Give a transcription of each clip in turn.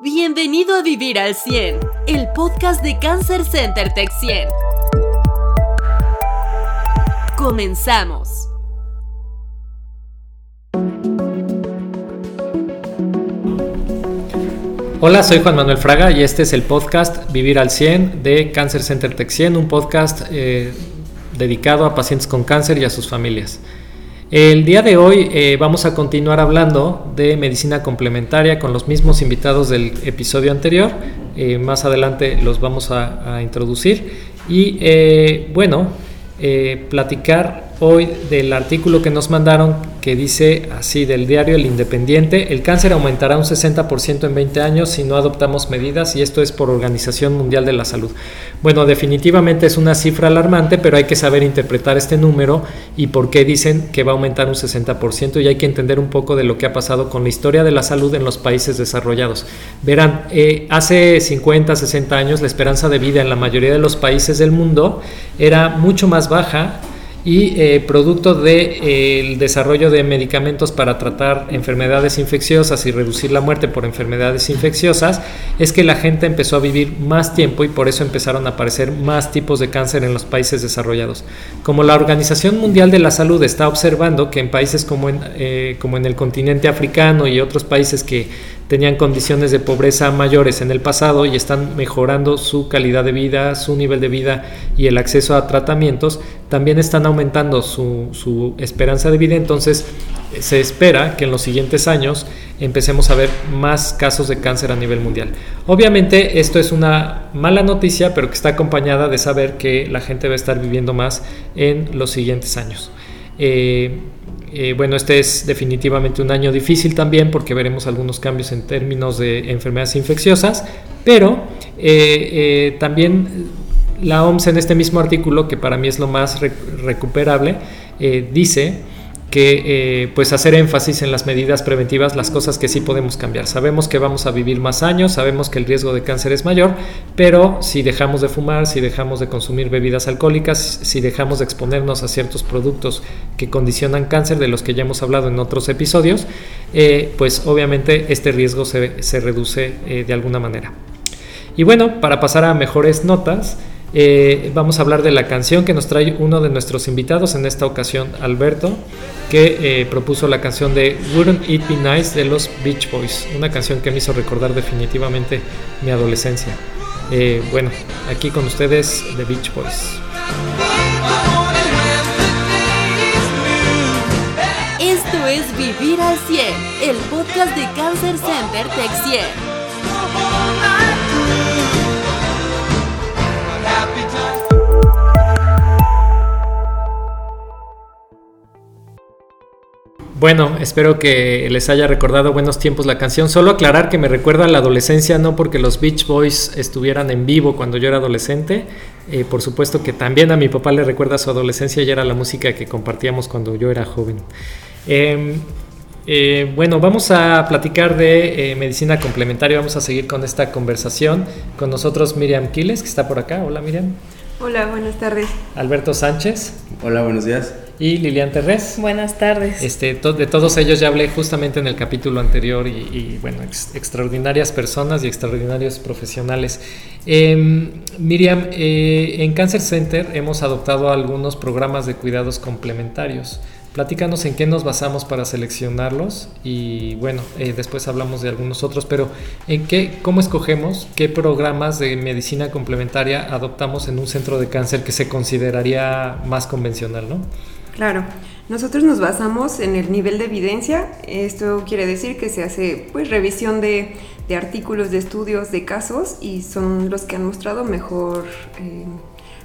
Bienvenido a Vivir al 100, el podcast de Cancer Center Tech 100. Comenzamos. Hola, soy Juan Manuel Fraga y este es el podcast Vivir al 100 de Cancer Center Tech 100, un podcast eh, dedicado a pacientes con cáncer y a sus familias. El día de hoy eh, vamos a continuar hablando de medicina complementaria con los mismos invitados del episodio anterior. Eh, más adelante los vamos a, introducir. Y eh, bueno, platicar hoy del artículo que nos mandaron que dice así del diario El Independiente, el cáncer aumentará un 60% en 20 años si no adoptamos medidas y esto es por Organización Mundial de la Salud. Bueno, definitivamente es una cifra alarmante, pero hay que saber interpretar este número y por qué dicen que va a aumentar un 60% y hay que entender un poco de lo que ha pasado con la historia de la salud en los países desarrollados. Verán, eh, hace 50, 60 años la esperanza de vida en la mayoría de los países del mundo era mucho más baja y eh, producto del de, eh, desarrollo de medicamentos para tratar enfermedades infecciosas y reducir la muerte por enfermedades infecciosas, es que la gente empezó a vivir más tiempo y por eso empezaron a aparecer más tipos de cáncer en los países desarrollados. Como la Organización Mundial de la Salud está observando que en países como eh, como en el continente africano y otros países que tenían condiciones de pobreza mayores en el pasado y están mejorando su calidad de vida, su nivel de vida y el acceso a tratamientos, también están aumentando su, esperanza de vida, entonces se espera que en los siguientes años empecemos a ver más casos de cáncer a nivel mundial. Obviamente esto es una mala noticia, pero que está acompañada de saber que la gente va a estar viviendo más en los siguientes años. Eh, eh, bueno, este es definitivamente un año difícil también porque veremos algunos cambios en términos de enfermedades infecciosas, pero eh, eh, también la OMS en este mismo artículo, que para mí es lo más recuperable, dice que eh, pues hacer énfasis en las medidas preventivas, las cosas que sí podemos cambiar. Sabemos que vamos a vivir más años, sabemos que el riesgo de cáncer es mayor, pero si dejamos de fumar, si dejamos de consumir bebidas alcohólicas, si dejamos de exponernos a ciertos productos que condicionan cáncer, de los que ya hemos hablado en otros episodios, eh, pues obviamente este riesgo se, se reduce eh, de alguna manera. Y bueno, para pasar a mejores notas, eh, vamos a hablar de la canción que nos trae uno de nuestros invitados, en esta ocasión Alberto, que eh, propuso la canción de Wouldn't It Be Nice de los Beach Boys, una canción que me hizo recordar definitivamente mi adolescencia. Eh, bueno, aquí con ustedes The Beach Boys. Esto es Vivir al 100, el podcast de Cancer Center Tech Bueno, espero que les haya recordado buenos tiempos la canción. Solo aclarar que me recuerda a la adolescencia, no porque los Beach Boys estuvieran en vivo cuando yo era adolescente. Eh, por supuesto que también a mi papá le recuerda su adolescencia y era la música que compartíamos cuando yo era joven. Em, eh, bueno, vamos a platicar de eh, medicina complementaria. Vamos a seguir con esta conversación. Con nosotros Miriam Quiles, que está por acá. Hola Miriam. Hola, buenas tardes. Alberto Sánchez. Hola, buenos días y Lilian Terrés. Buenas tardes. Este, de todos ellos ya hablé justamente en el capítulo anterior y, bueno, extraordinarias personas y extraordinarios profesionales. Em, Miriam, eh, en Cancer Center hemos adoptado algunos programas de cuidados complementarios. Platícanos en qué nos basamos para seleccionarlos y bueno, eh, después hablamos de algunos otros, pero en qué, cómo escogemos qué programas de medicina complementaria adoptamos en un centro de cáncer que se consideraría más convencional, ¿no? Claro, nosotros nos basamos en el nivel de evidencia. Esto quiere decir que se hace pues revisión de, artículos, de estudios, de casos y son los que han mostrado mejor eh,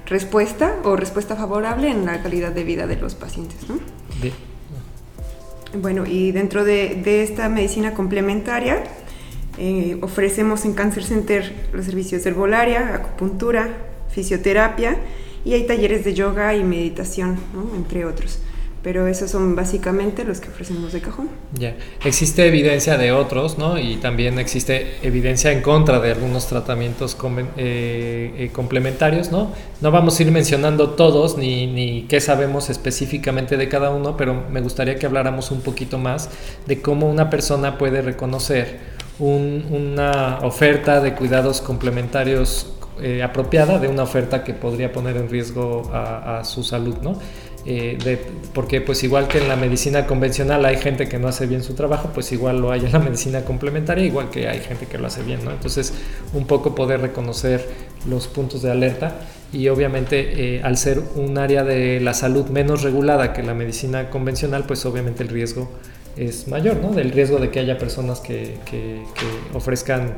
respuesta o respuesta favorable en la calidad de vida de los pacientes. Bueno, y dentro de, esta medicina complementaria eh, ofrecemos en Cancer Center los servicios de herbolaria, acupuntura, fisioterapia y hay talleres de yoga y meditación, entre otros. Pero esos son básicamente los que ofrecemos de cajón. Ya, existe evidencia de otros, ¿no? Y también existe evidencia en contra de algunos tratamientos eh, eh, complementarios, ¿no? No vamos a ir mencionando todos ni, ni qué sabemos específicamente de cada uno, pero me gustaría que habláramos un poquito más de cómo una persona puede reconocer una oferta de cuidados complementarios eh, apropiada de una oferta que podría poner en riesgo a, su salud, ¿no? Eh, porque pues igual que en la medicina convencional hay gente que no hace bien su trabajo, pues igual lo hay en la medicina complementaria, igual que hay gente que lo hace bien, ¿no? Entonces un poco poder reconocer los puntos de alerta y obviamente eh, al ser un área de la salud menos regulada que la medicina convencional, pues obviamente el riesgo es mayor, ¿no? Del riesgo de que haya personas que, que, ofrezcan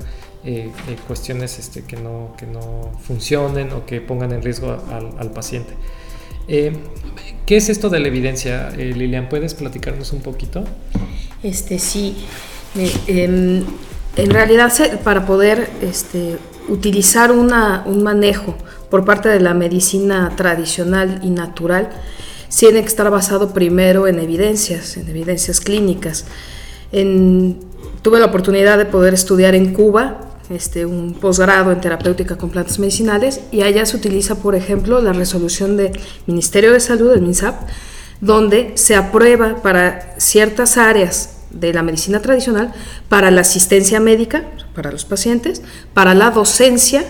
eh, eh, cuestiones este, que, no, que no funcionen o que pongan en riesgo al, paciente. ¿Qué es esto de la evidencia, Lilian? ¿Puedes platicarnos un poquito? Este sí. Em, en realidad, para poder este, utilizar una, un manejo por parte de la medicina tradicional y natural tiene que estar basado primero en evidencias, en evidencias clínicas. tuve la oportunidad de poder estudiar en Cuba este, un posgrado en terapéutica con plantas medicinales y allá se utiliza, por ejemplo, la resolución del Ministerio de Salud, del MINSAP, donde se aprueba para ciertas áreas de la medicina tradicional, para la asistencia médica, para los pacientes, para la docencia,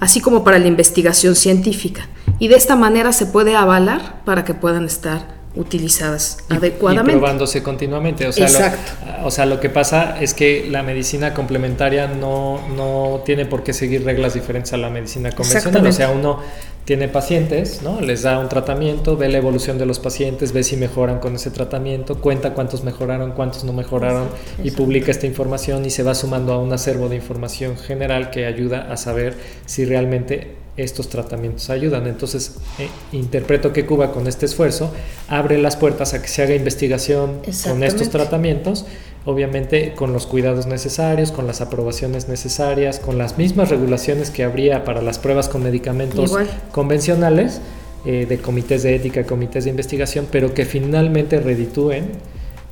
así como para la investigación científica. Y de esta manera se puede avalar para que puedan estar utilizadas adecuadamente. Y probándose continuamente. O sea, Exacto. Lo, o sea, lo que pasa es que la medicina complementaria no, no tiene por qué seguir reglas diferentes a la medicina convencional. O sea, uno tiene pacientes, ¿no? Les da un tratamiento, ve la evolución de los pacientes, ve si mejoran con ese tratamiento, cuenta cuántos mejoraron, cuántos no mejoraron y publica esta información y se va sumando a un acervo de información general que ayuda a saber si realmente estos tratamientos ayudan. Entonces, eh, interpreto que Cuba con este esfuerzo abre las puertas a que se haga investigación con estos tratamientos, obviamente con los cuidados necesarios, con las aprobaciones necesarias, con las mismas regulaciones que habría para las pruebas con medicamentos convencionales, eh, de comités de ética, comités de investigación, pero que finalmente reditúen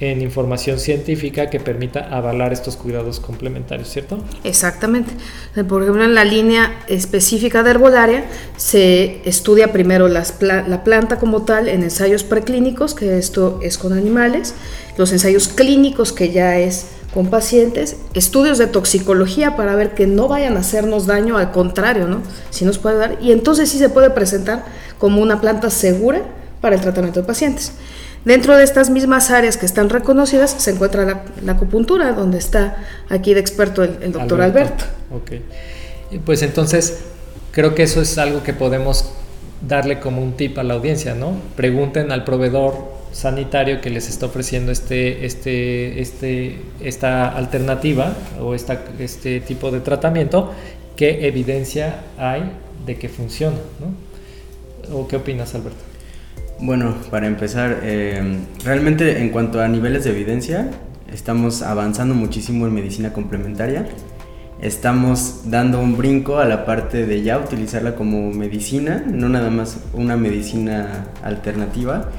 en información científica que permita avalar estos cuidados complementarios, ¿cierto? Exactamente. Por ejemplo, en la línea específica de herbolaria se estudia primero la planta como tal en ensayos preclínicos, que esto es con animales, los ensayos clínicos, que ya es con pacientes, estudios de toxicología para ver que no vayan a hacernos daño, al contrario, ¿no? Si nos puede dar, y entonces sí se puede presentar como una planta segura para el tratamiento de pacientes. Dentro de estas mismas áreas que están reconocidas se encuentra la, acupuntura, donde está aquí de experto el, doctor Alberto. Ok. Pues entonces, creo que eso es algo que podemos darle como un tip a la audiencia, ¿no? Pregunten al proveedor sanitario que les está ofreciendo este, este, este, esta alternativa o esta, este tipo de tratamiento, qué evidencia hay de que funciona, ¿no? ¿O qué opinas, Alberto? Bueno, para empezar, eh, realmente en cuanto a niveles de evidencia, estamos avanzando muchísimo en medicina complementaria. Estamos dando un brinco a la parte de ya utilizarla como medicina, no nada más una medicina alternativa.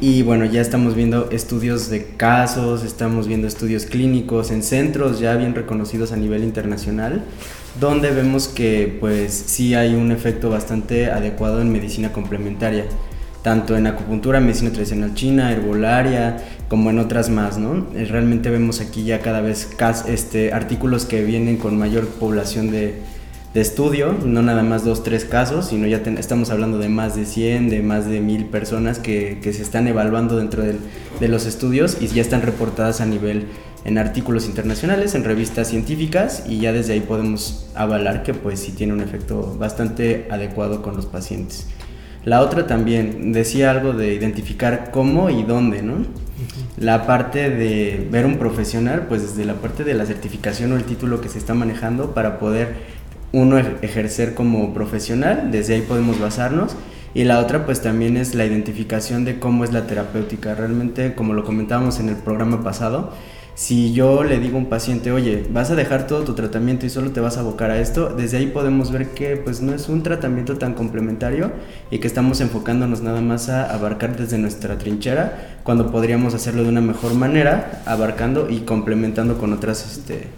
Y bueno, ya estamos viendo estudios de casos, estamos viendo estudios clínicos en centros ya bien reconocidos a nivel internacional, donde vemos que pues sí hay un efecto bastante adecuado en medicina complementaria tanto en acupuntura, medicina tradicional china, herbolaria, como en otras más, ¿no? Eh, realmente vemos aquí ya cada vez este, artículos que vienen con mayor población de, de estudio, no nada más dos, tres casos, sino ya estamos hablando de más de 100, de más de mil personas que, que se están evaluando dentro de los estudios y ya están reportadas a nivel en artículos internacionales, en revistas científicas y ya desde ahí podemos avalar que pues sí tiene un efecto bastante adecuado con los pacientes. La otra también decía algo de identificar cómo y dónde, ¿no? La parte de ver un profesional, pues desde la parte de la certificación o el título que se está manejando para poder uno ejercer como profesional, desde ahí podemos basarnos. Y la otra pues también es la identificación de cómo es la terapéutica. Realmente, como lo comentábamos en el programa pasado, si yo le digo a un paciente, oye, vas a dejar todo tu tratamiento y solo te vas a abocar a esto, desde ahí podemos ver que pues no es un tratamiento tan complementario y que estamos enfocándonos nada más a abarcar desde nuestra trinchera cuando podríamos hacerlo de una mejor manera, abarcando y complementando con otras, este,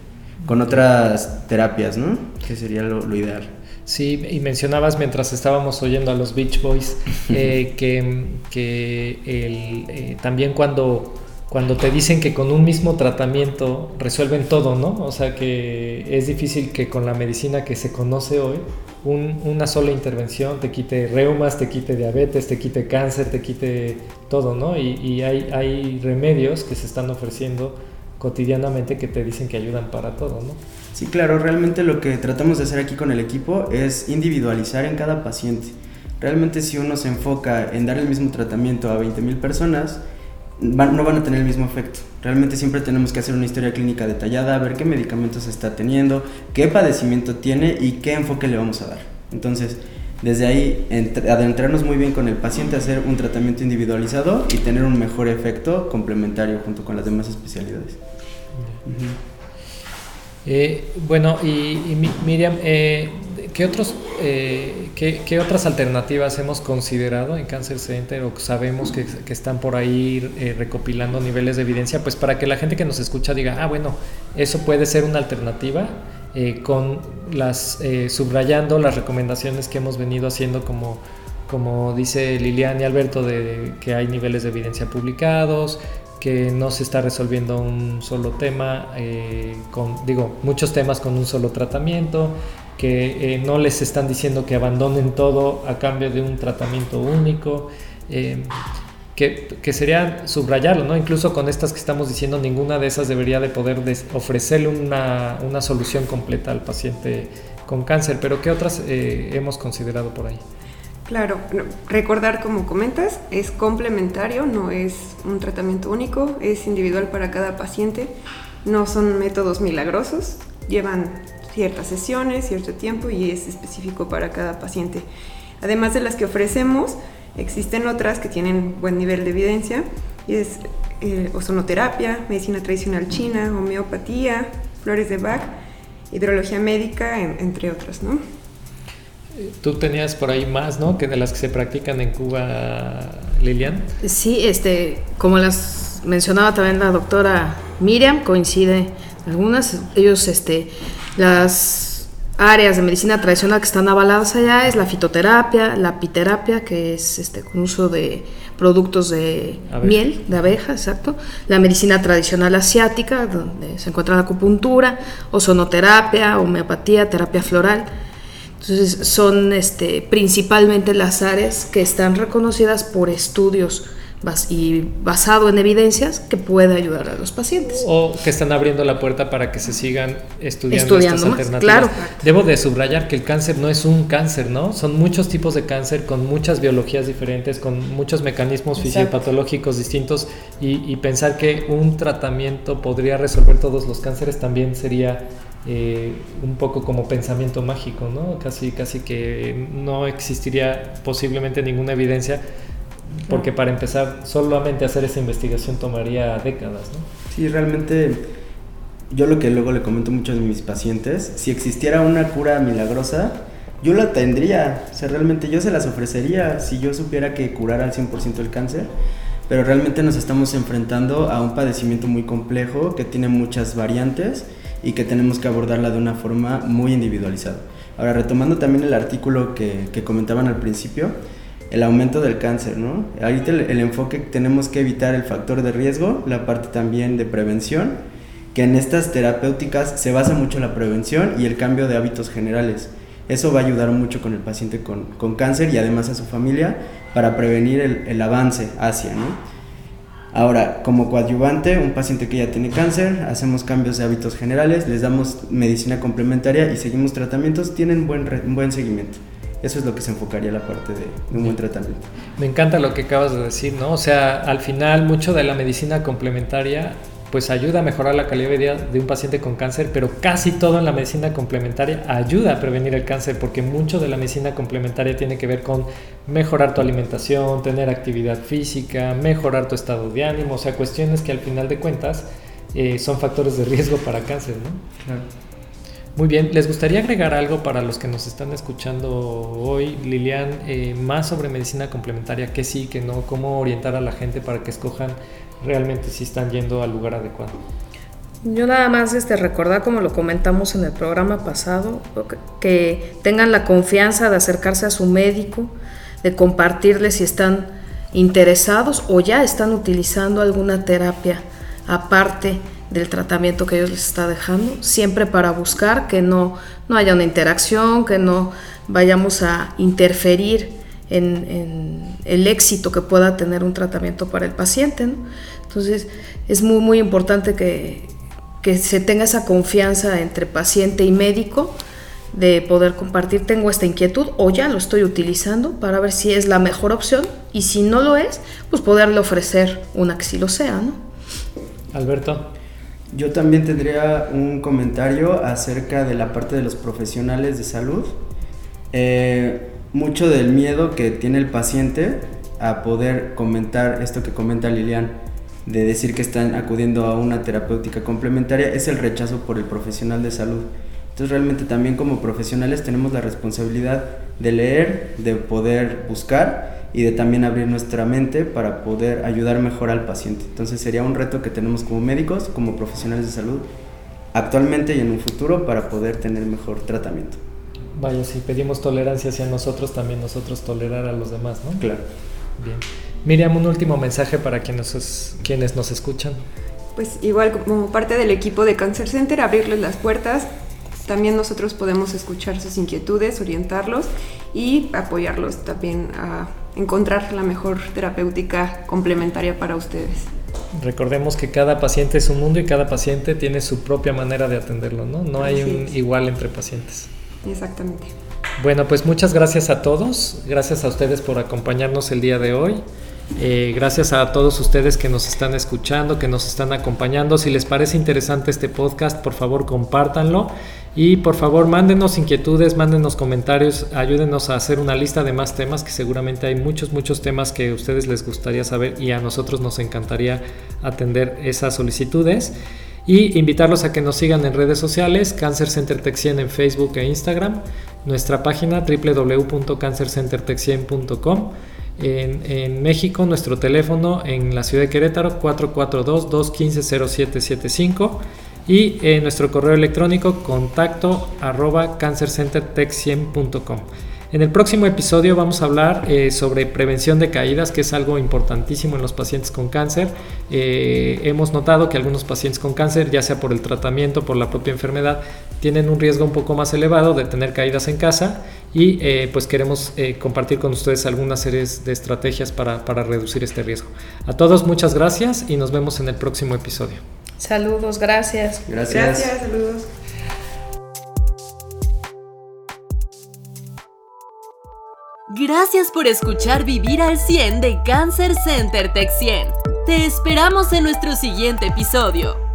con otras terapias, ¿no? Que sería lo, ideal. Sí, y mencionabas mientras estábamos oyendo a los Beach Boys eh, que, que el, eh, también cuando cuando te dicen que con un mismo tratamiento resuelven todo, ¿no? O sea que es difícil que con la medicina que se conoce hoy, una sola intervención te quite reumas, te quite diabetes, te quite cáncer, te quite todo, ¿no? Y, hay, hay, remedios que se están ofreciendo cotidianamente que te dicen que ayudan para todo, ¿no? Sí, claro, realmente lo que tratamos de hacer aquí con el equipo es individualizar en cada paciente. Realmente si uno se enfoca en dar el mismo tratamiento a 20.000 personas, no van a tener el mismo efecto. Realmente siempre tenemos que hacer una historia clínica detallada, ver qué medicamentos está teniendo, qué padecimiento tiene y qué enfoque le vamos a dar. Entonces, desde ahí, adentrarnos muy bien con el paciente, hacer un tratamiento individualizado y tener un mejor efecto complementario junto con las demás especialidades. Eh, bueno, y, Miriam, eh, ¿qué, otros, eh, qué, otras alternativas hemos considerado en Cancer Center o sabemos que, están por ahí eh, recopilando niveles de evidencia? Pues para que la gente que nos escucha diga, ah, bueno, eso puede ser una alternativa. con las subrayando las recomendaciones que hemos venido haciendo como como dice Lilian y Alberto de que hay niveles de evidencia publicados que no se está resolviendo un solo tema, eh, digo, muchos temas con un solo tratamiento, que eh, no les están diciendo que abandonen todo a cambio de un tratamiento único, eh, que, que, sería subrayarlo, ¿no? Incluso con estas que estamos diciendo, ninguna de esas debería de poder ofrecerle una, una, solución completa al paciente con cáncer, pero ¿qué otras hemos considerado por ahí? Claro, recordar como comentas, es complementario, no es un tratamiento único, es individual para cada paciente, no son métodos milagrosos, llevan ciertas sesiones, cierto tiempo y es específico para cada paciente. Además de las que ofrecemos, existen otras que tienen buen nivel de evidencia, y es eh, ozonoterapia, medicina tradicional china, homeopatía, flores de Bach, hidrología médica, entre otras, ¿no? Tú tenías por ahí más, ¿no? Que de las que se practican en Cuba, Lilian. Sí, este, como las mencionaba también la doctora Miriam, coincide algunas. Ellos, este, las áreas de medicina tradicional que están avaladas allá es la fitoterapia, la apiterapia, que es este, con uso de productos de miel, de abeja, exacto. La medicina tradicional asiática, donde se encuentra la acupuntura, ozonoterapia, homeopatía, terapia floral entonces son este, principalmente las áreas que están reconocidas por estudios y basado en evidencias que puede ayudar a los pacientes. O que están abriendo la puerta para que se sigan estudiando, estas alternativas. Claro. Debo de subrayar que el cáncer no es un cáncer, ¿no? Son muchos tipos de cáncer con muchas biologías diferentes, con muchos mecanismos fisiopatológicos distintos y, y pensar que un tratamiento podría resolver todos los cánceres también sería eh, un poco como pensamiento mágico, ¿no? Casi, casi que no existiría posiblemente ninguna evidencia, porque para empezar solamente hacer esa investigación tomaría décadas, ¿no? Sí, realmente yo lo que luego le comento a muchos de mis pacientes, si existiera una cura milagrosa, yo la tendría, o sea, realmente yo se las ofrecería si yo supiera que curara al 100% el cáncer, pero realmente nos estamos enfrentando a un padecimiento muy complejo que tiene muchas variantes y que tenemos que abordarla de una forma muy individualizada. Ahora, retomando también el artículo que, que comentaban al principio, el aumento del cáncer, ¿no? Ahorita el, el, enfoque tenemos que evitar el factor de riesgo, la parte también de prevención, que en estas terapéuticas se basa mucho la prevención y el cambio de hábitos generales. Eso va a ayudar mucho con el paciente con, con cáncer y además a su familia para prevenir el, el avance hacia, ¿no? Ahora, como coadyuvante, un paciente que ya tiene cáncer, hacemos cambios de hábitos generales, les damos medicina complementaria y seguimos tratamientos, tienen buen, buen seguimiento. Eso es lo que se enfocaría la parte de, de, un buen tratamiento. Me encanta lo que acabas de decir, ¿no? O sea, al final mucho de la medicina complementaria pues ayuda a mejorar la calidad de vida de un paciente con cáncer, pero casi todo en la medicina complementaria ayuda a prevenir el cáncer, porque mucho de la medicina complementaria tiene que ver con mejorar tu alimentación, tener actividad física, mejorar tu estado de ánimo, o sea, cuestiones que al final de cuentas eh, son factores de riesgo para cáncer, ¿no? Claro. Muy bien, ¿les gustaría agregar algo para los que nos están escuchando hoy, Lilian, eh, más sobre medicina complementaria, qué sí, qué no, cómo orientar a la gente para que escojan realmente si están yendo al lugar adecuado. Yo nada más este, recordar, como lo comentamos en el programa pasado, que tengan la confianza de acercarse a su médico, de compartirle si están interesados o ya están utilizando alguna terapia aparte del tratamiento que ellos les está dejando, siempre para buscar que no, no haya una interacción, que no vayamos a interferir en, el éxito que pueda tener un tratamiento para el paciente. Entonces es muy, muy importante que, que se tenga esa confianza entre paciente y médico de poder compartir, tengo esta inquietud o ya lo estoy utilizando para ver si es la mejor opción y si no lo es, pues poderle ofrecer una que sí lo sea. Alberto. Yo también tendría un comentario acerca de la parte de los profesionales de salud. Eh, mucho del miedo que tiene el paciente a poder comentar esto que comenta Lilian, de decir que están acudiendo a una terapéutica complementaria, es el rechazo por el profesional de salud. Entonces realmente también como profesionales tenemos la responsabilidad de leer, de poder buscar y de también abrir nuestra mente para poder ayudar mejor al paciente. Entonces sería un reto que tenemos como médicos, como profesionales de salud, actualmente y en un futuro para poder tener mejor tratamiento. Vaya, si pedimos tolerancia hacia nosotros, también nosotros tolerar a los demás, ¿no? Claro. Bien. Miriam, un último mensaje para quienes, quienes nos escuchan. Pues igual como parte del equipo de Cancer Center, abrirles las puertas también nosotros podemos escuchar sus inquietudes, orientarlos y apoyarlos también a encontrar la mejor terapéutica complementaria para ustedes. Recordemos que cada paciente es un mundo y cada paciente tiene su propia manera de atenderlo, ¿no? No hay un igual entre pacientes. Exactamente. Bueno, pues muchas gracias a todos, gracias a ustedes por acompañarnos el día de hoy. Eh, gracias a todos ustedes que nos están escuchando, que nos están acompañando. Si les parece interesante este podcast, por favor compártanlo y por favor mándenos inquietudes, mándenos comentarios, ayúdenos a hacer una lista de más temas, que seguramente hay muchos, muchos temas que a ustedes les gustaría saber y a nosotros nos encantaría atender esas solicitudes. Y invitarlos a que nos sigan en redes sociales, Cancer Center Texien en Facebook e Instagram, nuestra página www.cancercentertexien.com en, México, nuestro teléfono en la ciudad de Querétaro, 442-215-0775 y en nuestro correo electrónico contacto arroba cancercentertech100.com. En el próximo episodio vamos a hablar eh, sobre prevención de caídas, que es algo importantísimo en los pacientes con cáncer. Eh, hemos notado que algunos pacientes con cáncer, ya sea por el tratamiento, por la propia enfermedad, tienen un riesgo un poco más elevado de tener caídas en casa y eh, pues queremos compartir con ustedes algunas series de estrategias para, para reducir este riesgo. A todos muchas gracias y nos vemos en el próximo episodio. Saludos, gracias. Gracias. Gracias, saludos. Gracias por escuchar Vivir al 100 de Cancer Center Tech 100. Te esperamos en nuestro siguiente episodio.